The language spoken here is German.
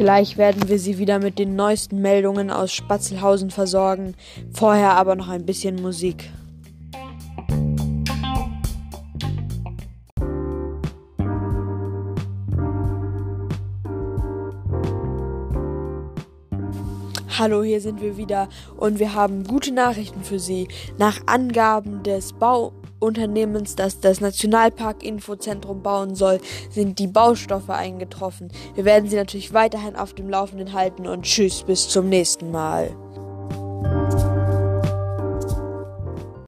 Gleich werden wir Sie wieder mit den neuesten Meldungen aus Spatzelhausen versorgen. Vorher aber noch ein bisschen Musik. Hallo, hier sind wir wieder und wir haben gute Nachrichten für Sie. Nach Angaben des Bauunternehmens, das das Nationalpark Infozentrum bauen soll, sind die Baustoffe eingetroffen. Wir werden Sie natürlich weiterhin auf dem Laufenden halten und tschüss, bis zum nächsten Mal.